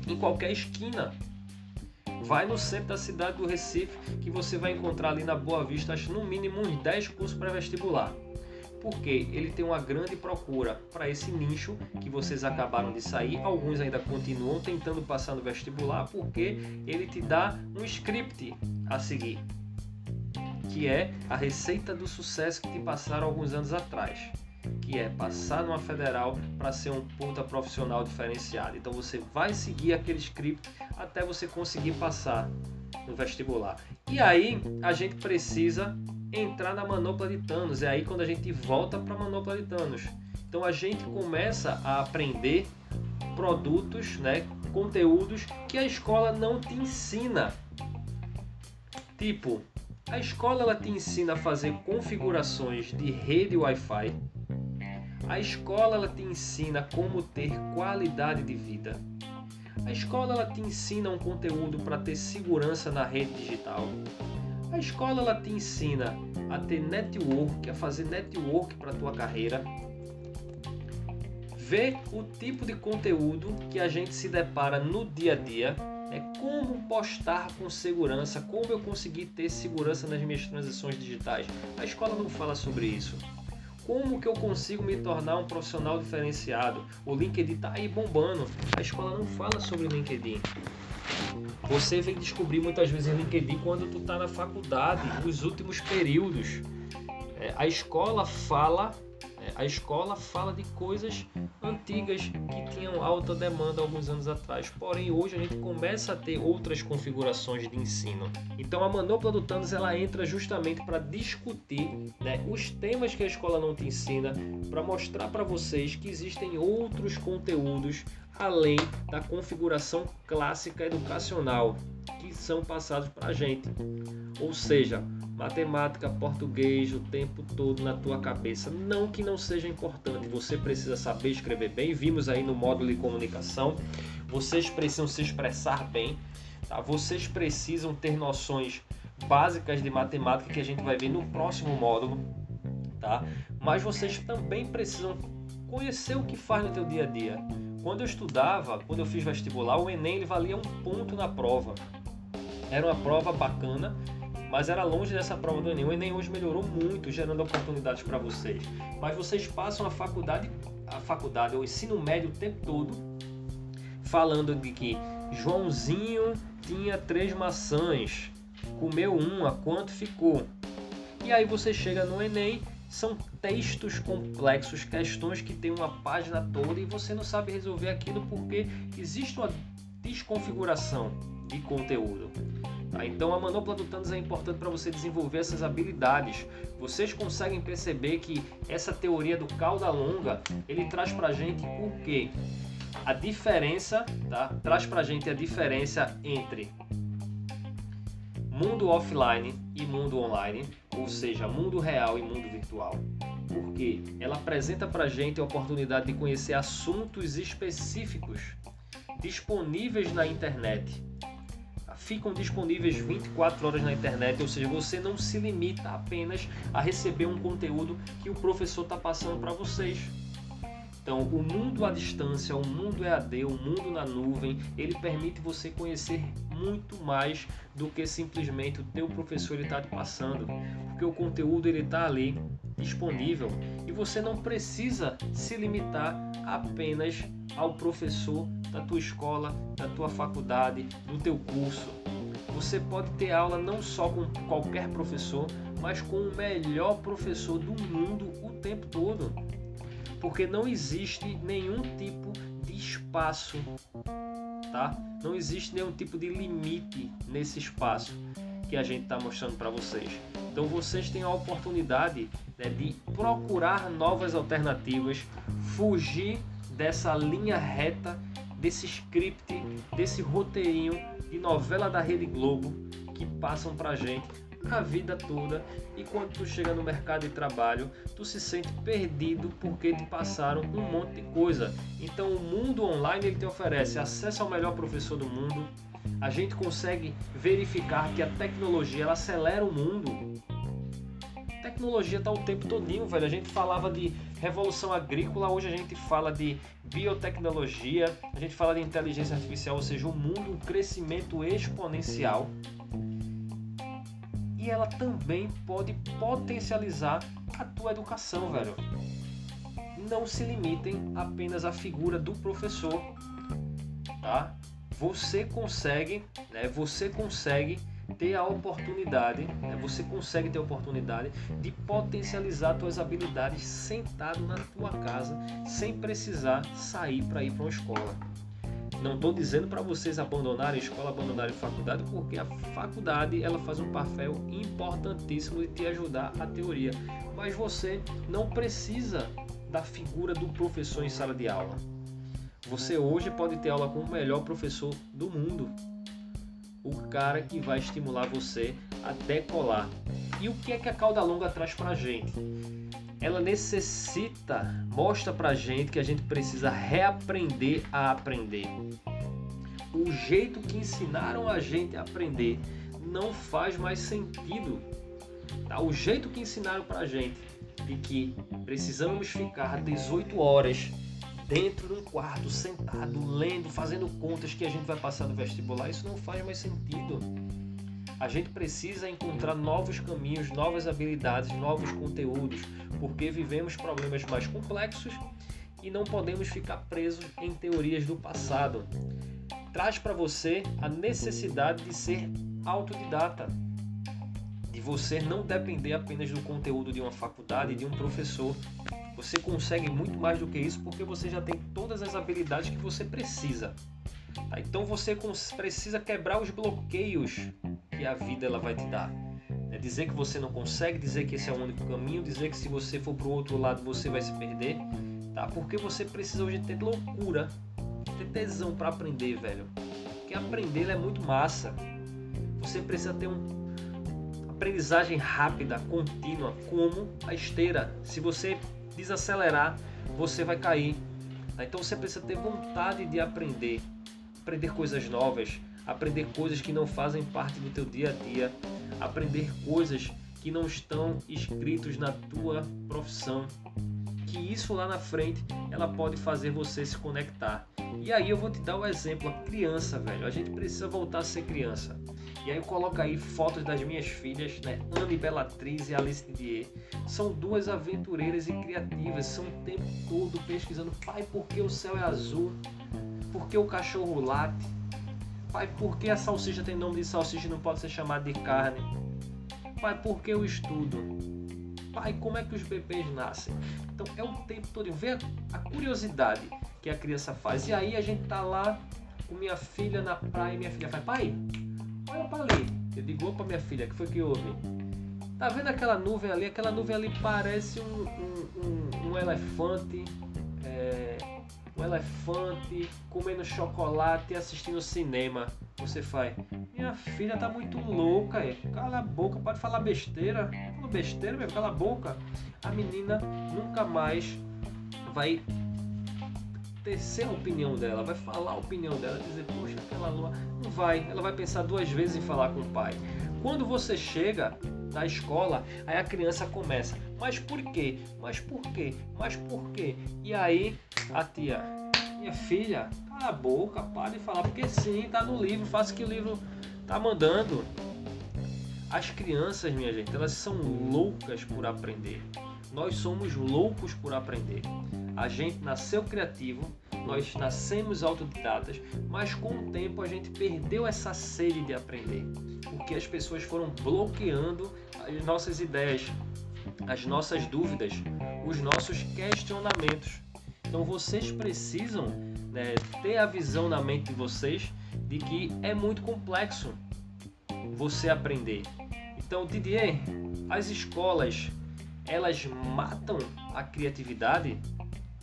em qualquer esquina Vai no centro da cidade do Recife que você vai encontrar ali na Boa Vista, acho no mínimo uns 10 cursos pré-vestibular. Porque ele tem uma grande procura para esse nicho que vocês acabaram de sair. Alguns ainda continuam tentando passar no vestibular porque ele te dá um script a seguir, que é a receita do sucesso que te passaram alguns anos atrás que é passar numa federal para ser um ponta profissional diferenciado. Então você vai seguir aquele script até você conseguir passar no vestibular. E aí a gente precisa entrar na manopla de Thanos. É aí quando a gente volta para a manopla de Thanos. Então a gente começa a aprender produtos, né, conteúdos que a escola não te ensina. Tipo, a escola ela te ensina a fazer configurações de rede Wi-Fi, a escola ela te ensina como ter qualidade de vida. A escola ela te ensina um conteúdo para ter segurança na rede digital. A escola ela te ensina a ter network, a fazer network para tua carreira. Ver o tipo de conteúdo que a gente se depara no dia a dia é como postar com segurança, como eu conseguir ter segurança nas minhas transações digitais. A escola não fala sobre isso. Como que eu consigo me tornar um profissional diferenciado? O LinkedIn está aí bombando. A escola não fala sobre LinkedIn. Você vem descobrir muitas vezes LinkedIn quando tu está na faculdade, nos últimos períodos. É, a escola fala a escola fala de coisas antigas que tinham alta demanda alguns anos atrás. Porém, hoje a gente começa a ter outras configurações de ensino. Então, a manopla do Thanos ela entra justamente para discutir né, os temas que a escola não te ensina, para mostrar para vocês que existem outros conteúdos além da configuração clássica educacional que são passados para a gente. Ou seja, matemática, português o tempo todo na tua cabeça. Não que não seja importante, você precisa saber escrever bem. Vimos aí no módulo de comunicação, vocês precisam se expressar bem, tá? Vocês precisam ter noções básicas de matemática que a gente vai ver no próximo módulo, tá? Mas vocês também precisam conhecer o que faz no teu dia a dia. Quando eu estudava, quando eu fiz vestibular, o Enem ele valia um ponto na prova. Era uma prova bacana, mas era longe dessa prova do Enem. O Enem hoje melhorou muito, gerando oportunidades para vocês. Mas vocês passam a faculdade, a faculdade, o ensino médio o tempo todo falando de que Joãozinho tinha três maçãs, comeu uma, quanto ficou? E aí você chega no Enem, são textos complexos, questões que tem uma página toda e você não sabe resolver aquilo porque existe uma desconfiguração de conteúdo. Tá? Então a manopla do Thanos é importante para você desenvolver essas habilidades. Vocês conseguem perceber que essa teoria do cauda longa ele traz para gente o quê? A diferença, tá? traz para gente a diferença entre mundo offline e mundo online, ou seja, mundo real e mundo virtual. Porque ela apresenta para a gente a oportunidade de conhecer assuntos específicos disponíveis na internet. Ficam disponíveis 24 horas na internet, ou seja, você não se limita apenas a receber um conteúdo que o professor está passando para vocês. Então, o mundo à distância, o mundo EAD, o mundo na nuvem, ele permite você conhecer muito mais do que simplesmente o teu professor está te passando, porque o conteúdo ele está ali disponível e você não precisa se limitar apenas ao professor da tua escola, da tua faculdade, do teu curso. Você pode ter aula não só com qualquer professor, mas com o melhor professor do mundo o tempo todo. Porque não existe nenhum tipo de espaço, tá? Não existe nenhum tipo de limite nesse espaço que a gente está mostrando para vocês. Então vocês têm a oportunidade né, de procurar novas alternativas, fugir dessa linha reta, desse script, desse roteirinho de novela da Rede Globo que passam pra gente a vida toda e quando tu chega no mercado de trabalho, tu se sente perdido porque te passaram um monte de coisa. Então o mundo online ele te oferece acesso ao melhor professor do mundo. A gente consegue verificar que a tecnologia ela acelera o mundo tecnologia está o tempo todinho, velho. A gente falava de revolução agrícola, hoje a gente fala de biotecnologia, a gente fala de inteligência artificial, ou seja, o mundo, um crescimento exponencial. E ela também pode potencializar a tua educação, velho. Não se limitem apenas à figura do professor, tá? Você consegue, né? Você consegue ter a oportunidade, né? você consegue ter a oportunidade de potencializar suas habilidades sentado na tua casa, sem precisar sair para ir para uma escola. Não estou dizendo para vocês abandonarem a escola, abandonarem a faculdade, porque a faculdade ela faz um papel importantíssimo de te ajudar a teoria. Mas você não precisa da figura do professor em sala de aula. Você hoje pode ter aula com o melhor professor do mundo, o cara que vai estimular você a decolar. E o que é que a cauda longa traz para a gente? Ela necessita, mostra para a gente que a gente precisa reaprender a aprender. O jeito que ensinaram a gente a aprender não faz mais sentido. Tá? O jeito que ensinaram para a gente de que precisamos ficar 18 horas dentro de um quarto, sentado, lendo, fazendo contas que a gente vai passar no vestibular, isso não faz mais sentido. A gente precisa encontrar novos caminhos, novas habilidades, novos conteúdos, porque vivemos problemas mais complexos e não podemos ficar presos em teorias do passado. Traz para você a necessidade de ser autodidata, de você não depender apenas do conteúdo de uma faculdade, de um professor, você consegue muito mais do que isso porque você já tem todas as habilidades que você precisa. Tá? Então você precisa quebrar os bloqueios que a vida ela vai te dar. É dizer que você não consegue, dizer que esse é o único caminho, dizer que se você for para o outro lado você vai se perder, tá? Porque você precisa hoje ter loucura, ter tesão para aprender, velho. Porque aprender é muito massa. Você precisa ter um aprendizagem rápida, contínua, como a esteira. Se você desacelerar, você vai cair. Tá? Então você precisa ter vontade de aprender, aprender coisas novas, aprender coisas que não fazem parte do teu dia a dia, aprender coisas que não estão escritos na tua profissão, que isso lá na frente ela pode fazer você se conectar. E aí eu vou te dar o um exemplo, a criança, velho. A gente precisa voltar a ser criança. E aí eu coloco aí fotos das minhas filhas, né? Anne Bellatriz e Alice Didier. São duas aventureiras e criativas, são o tempo todo pesquisando, pai, por que o céu é azul? Por que o cachorro late? Pai, por que a salsicha tem nome de salsicha e não pode ser chamada de carne? Pai, por que eu estudo? Pai, como é que os bebês nascem? Então é o tempo todo, vê a curiosidade que a criança faz. E aí a gente tá lá com minha filha na praia e minha filha fala, pai, olha para ali. Eu digo, opa minha filha, que foi que houve? Tá vendo aquela nuvem ali? Aquela nuvem ali parece um, um, um, um elefante. É, um elefante comendo chocolate e assistindo cinema. Você faz, minha filha tá muito louca, é. cala a boca, pode falar besteira. Fala besteira mesmo, cala a boca. A menina nunca mais vai tecer a opinião dela, vai falar a opinião dela, dizer, poxa, aquela lua. Não vai, ela vai pensar duas vezes em falar com o pai. Quando você chega da escola, aí a criança começa, mas por quê? Mas por quê? Mas por quê? E aí a tia, minha filha, cala a boca, para de falar, porque sim, tá no livro, faça o que o livro tá mandando. As crianças, minha gente, elas são loucas por aprender. Nós somos loucos por aprender. A gente nasceu criativo, nós nascemos autodidatas, mas com o tempo a gente perdeu essa sede de aprender, porque as pessoas foram bloqueando as nossas ideias, as nossas dúvidas, os nossos questionamentos. Então vocês precisam né, ter a visão na mente de vocês de que é muito complexo você aprender. Então, Didier, as escolas elas matam a criatividade?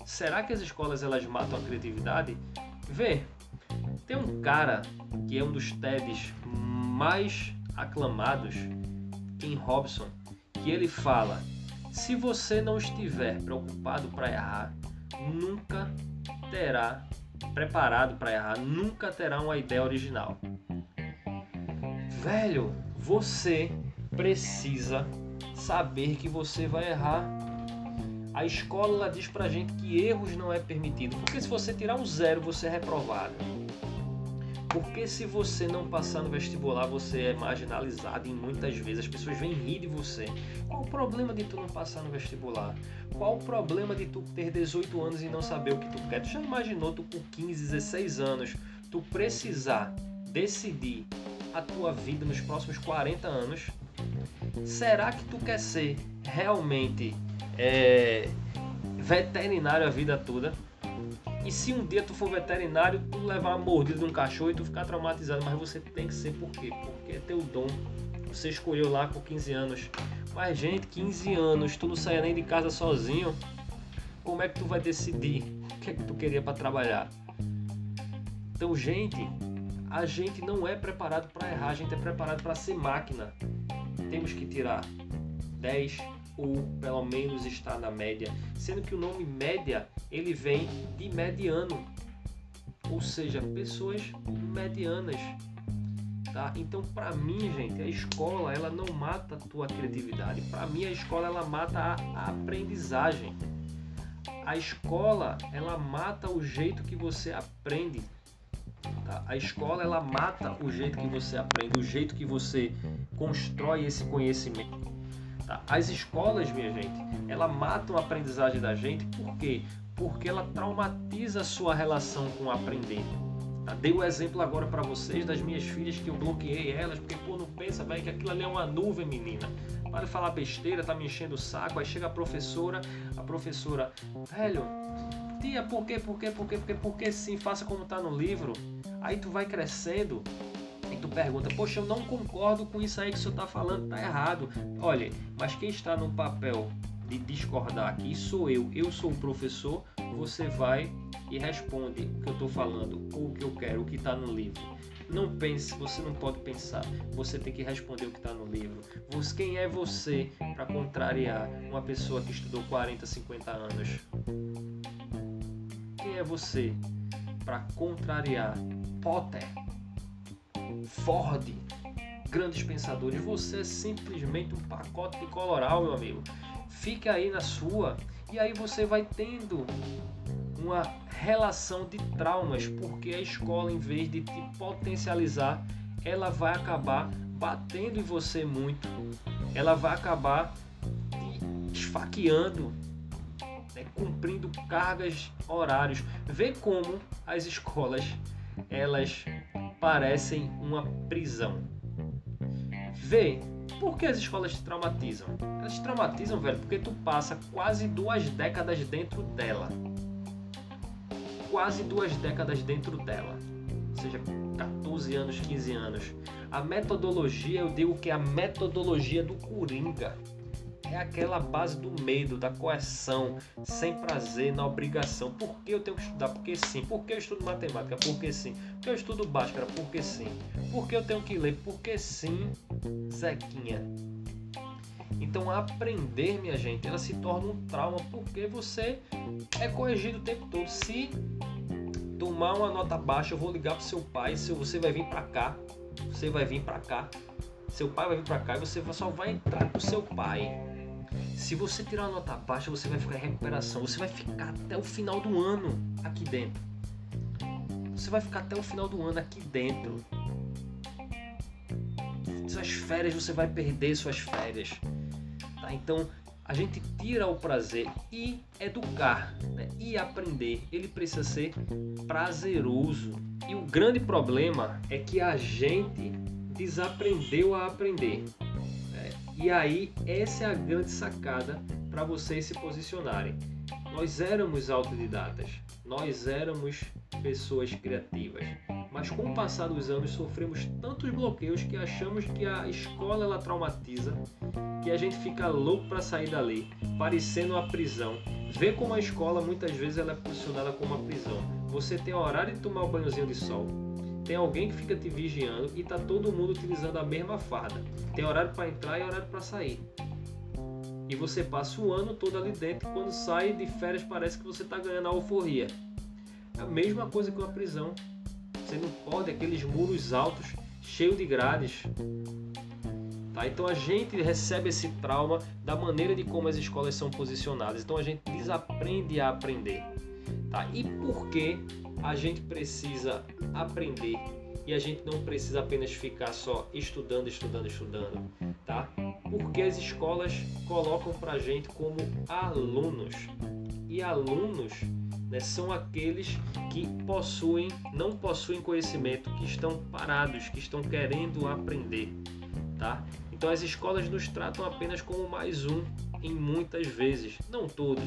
Será que as escolas elas matam a criatividade? Vê, tem um cara que é um dos TEDs mais aclamados, Ken Robson, que ele fala: se você não estiver preocupado para errar, nunca terá preparado para errar, nunca terá uma ideia original. Velho, você precisa saber que você vai errar a escola diz pra gente que erros não é permitido. Porque se você tirar um zero, você é reprovado. Porque se você não passar no vestibular, você é marginalizado e muitas vezes as pessoas vêm rir de você. Qual o problema de tu não passar no vestibular? Qual o problema de tu ter 18 anos e não saber o que tu quer? Tu já imaginou tu com 15, 16 anos, tu precisar decidir a tua vida nos próximos 40 anos? Será que tu quer ser realmente é, veterinário a vida toda. E se um dia tu for veterinário, tu levar uma mordida de um cachorro e tu ficar traumatizado, mas você tem que ser por quê? Porque é teu dom. Você escolheu lá com 15 anos. Mas gente, 15 anos, tu não saia nem de casa sozinho. Como é que tu vai decidir o que é que tu queria para trabalhar? Então, gente, a gente não é preparado para errar, a gente é preparado para ser máquina. Temos que tirar 10, ou pelo menos está na média, sendo que o nome média ele vem de mediano, ou seja, pessoas medianas. Tá? Então, para mim, gente, a escola ela não mata a tua criatividade. Para mim, a escola ela mata a, aprendizagem. A escola ela mata o jeito que você aprende. Tá? A escola ela mata o jeito que você aprende, o jeito que você constrói esse conhecimento. Tá? As escolas, minha gente, ela matam a aprendizagem da gente, por quê? Porque ela traumatiza a sua relação com o aprender. Tá? Dei o um exemplo agora para vocês das minhas filhas que eu bloqueei elas, porque pô, não pensa, velho, que aquilo ali é uma nuvem, menina. Para de falar besteira, tá me enchendo o saco. Aí chega a professora, a professora, velho, tia, por quê, por quê, por quê, por quê, por quê sim, faça como tá no livro. Aí tu vai crescendo e tu pergunta, poxa, eu não concordo com isso aí que o senhor está falando, tá errado. Olha, mas quem está no papel de discordar aqui sou eu, eu sou o professor, você vai e responde o que eu estou falando, ou o que eu quero, o que está no livro. Não pense, você não pode pensar, você tem que responder o que está no livro. Você, quem é você para contrariar uma pessoa que estudou 40, 50 anos? É você para contrariar Potter? Ford, grandes pensadores. Você é simplesmente um pacote de coloral, meu amigo. Fica aí na sua e aí você vai tendo uma relação de traumas, porque a escola, em vez de te potencializar, ela vai acabar batendo em você muito, ela vai acabar te esfaqueando, né, cumprindo cargas horários. Vê como as escolas elas parecem uma prisão. Vê por que as escolas te traumatizam? Elas te traumatizam, velho, porque tu passa quase duas décadas dentro dela. Quase duas décadas dentro dela. Ou seja, 14 anos, 15 anos. A metodologia, eu digo que é a metodologia do Coringa é aquela base do medo, da coerção, sem prazer, na obrigação. Por que eu tenho que estudar? Porque sim. Por que eu estudo matemática? Porque sim. Por que eu estudo Bhaskara? Porque sim. Por que eu tenho que ler? Porque sim, Zequinha. Então aprender, minha gente, ela se torna um trauma porque você é corrigido o tempo todo. Se tomar uma nota baixa, eu vou ligar pro seu pai, se você vai vir para cá, você vai vir para cá, seu pai vai vir para cá e você só vai entrar com seu pai. Se você tirar uma nota baixa, você vai ficar em recuperação. Você vai ficar até o final do ano aqui dentro. Você vai ficar até o final do ano aqui dentro. Suas férias, você vai perder suas férias. Tá? Então, a gente tira o prazer e educar né? e aprender. Ele precisa ser prazeroso. E o grande problema é que a gente desaprendeu a aprender. E aí, essa é a grande sacada para vocês se posicionarem. Nós éramos autodidatas, nós éramos pessoas criativas, mas com o passar dos anos sofremos tantos bloqueios que achamos que a escola ela traumatiza, que a gente fica louco para sair dali, parecendo uma prisão. Vê como a escola muitas vezes ela é posicionada como uma prisão. Você tem horário de tomar o um banhozinho de sol, tem alguém que fica te vigiando e tá todo mundo utilizando a mesma farda. Tem horário para entrar e horário para sair. E você passa o ano todo ali dentro. Quando sai de férias, parece que você está ganhando a euforia. É a mesma coisa que uma prisão. Você não pode, aqueles muros altos, cheios de grades. Tá? Então a gente recebe esse trauma da maneira de como as escolas são posicionadas. Então a gente desaprende a aprender. Tá? E por que a gente precisa aprender e a gente não precisa apenas ficar só estudando, estudando, estudando, tá? Porque as escolas colocam para gente como alunos e alunos né, são aqueles que possuem, não possuem conhecimento, que estão parados, que estão querendo aprender, tá? Então as escolas nos tratam apenas como mais um em muitas vezes, não todos,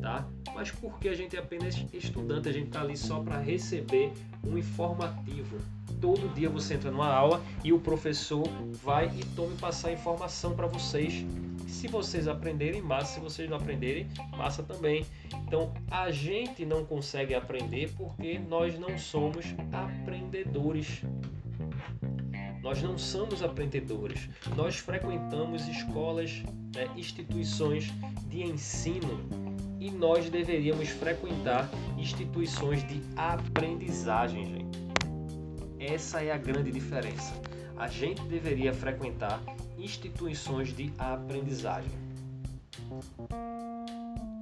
tá? Mas porque a gente é apenas estudante, a gente está ali só para receber um informativo. Todo dia você entra numa aula e o professor vai e tome passar informação para vocês. Se vocês aprenderem, massa. Se vocês não aprenderem, massa também. Então a gente não consegue aprender porque nós não somos aprendedores. Nós não somos aprendedores. Nós frequentamos escolas, né, instituições de ensino e nós deveríamos frequentar instituições de aprendizagem, gente. Essa é a grande diferença. A gente deveria frequentar instituições de aprendizagem.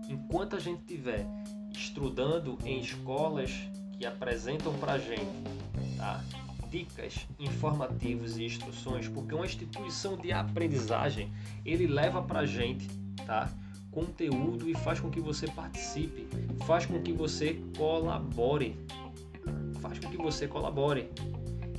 Enquanto a gente estiver estudando em escolas que apresentam para gente tá? Dicas, informativos e instruções, porque uma instituição de aprendizagem ele leva para gente tá? conteúdo e faz com que você participe, faz com que você colabore, faz com que você colabore.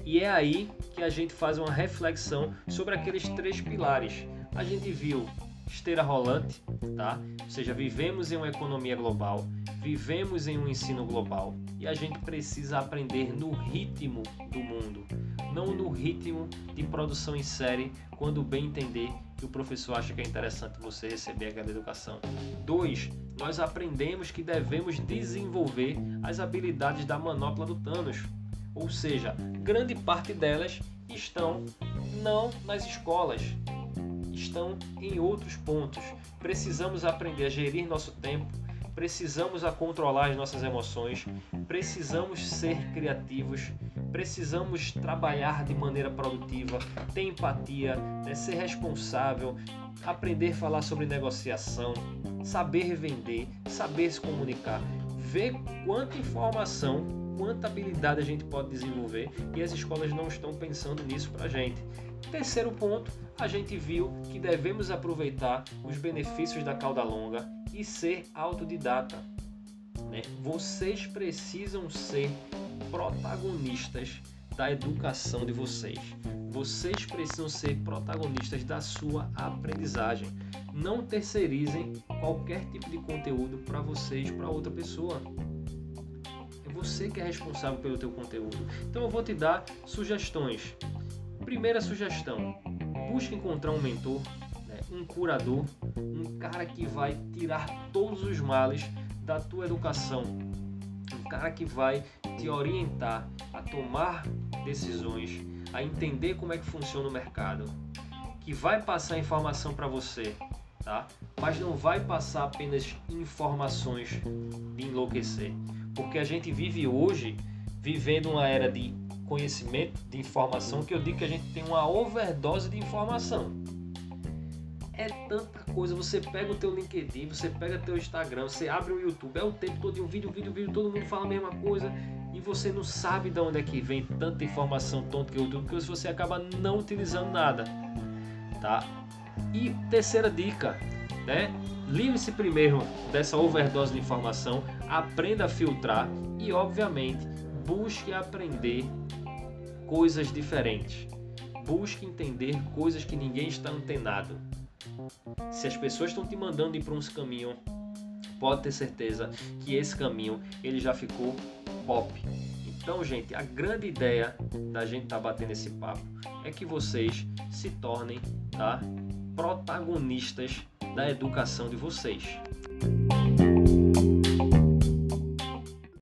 E é aí que a gente faz uma reflexão sobre aqueles três pilares. A gente viu esteira rolante, tá? Ou seja, vivemos em uma economia global, vivemos em um ensino global e a gente precisa aprender no ritmo do mundo, não no ritmo de produção em série, quando bem entender que o professor acha que é interessante você receber aquela educação. Dois, nós aprendemos que devemos desenvolver as habilidades da manopla do Thanos, ou seja, grande parte delas estão não nas escolas, estão em outros pontos. Precisamos aprender a gerir nosso tempo, precisamos a controlar as nossas emoções, precisamos ser criativos, precisamos trabalhar de maneira produtiva, ter empatia, né, ser responsável, aprender a falar sobre negociação, saber vender, saber se comunicar. Ver quanta informação quanta habilidade a gente pode desenvolver e as escolas não estão pensando nisso para a gente. Terceiro ponto, a gente viu que devemos aproveitar os benefícios da cauda longa e ser autodidata. Né? Vocês precisam ser protagonistas da educação de vocês. Vocês precisam ser protagonistas da sua aprendizagem. Não terceirizem qualquer tipo de conteúdo para vocês, para outra pessoa. É você que é responsável pelo teu conteúdo. Então eu vou te dar sugestões. Primeira sugestão: busque encontrar um mentor, né, um curador, um cara que vai tirar todos os males da tua educação, um cara que vai te orientar a tomar decisões, a entender como é que funciona o mercado, que vai passar informação para você, tá? Mas não vai passar apenas informações de enlouquecer, porque a gente vive hoje vivendo uma era de conhecimento, de informação, que eu digo que a gente tem uma overdose de informação. É tanta coisa, você pega o teu LinkedIn, você pega teu Instagram, você abre o YouTube, é o tempo todo de um vídeo, vídeo, vídeo, todo mundo fala a mesma coisa e você não sabe de onde é que vem tanta informação tonta que o YouTube, porque você acaba não utilizando nada, tá? E terceira dica, né? Livre-se primeiro dessa overdose de informação, aprenda a filtrar e, obviamente, busque aprender coisas diferentes. Busque entender coisas que ninguém está antenado. Se as pessoas estão te mandando ir para uns caminhos, pode ter certeza que esse caminho ele já ficou pop. Então, gente, a grande ideia da gente estar tá batendo esse papo é que vocês se tornem tá, protagonistas da educação de vocês.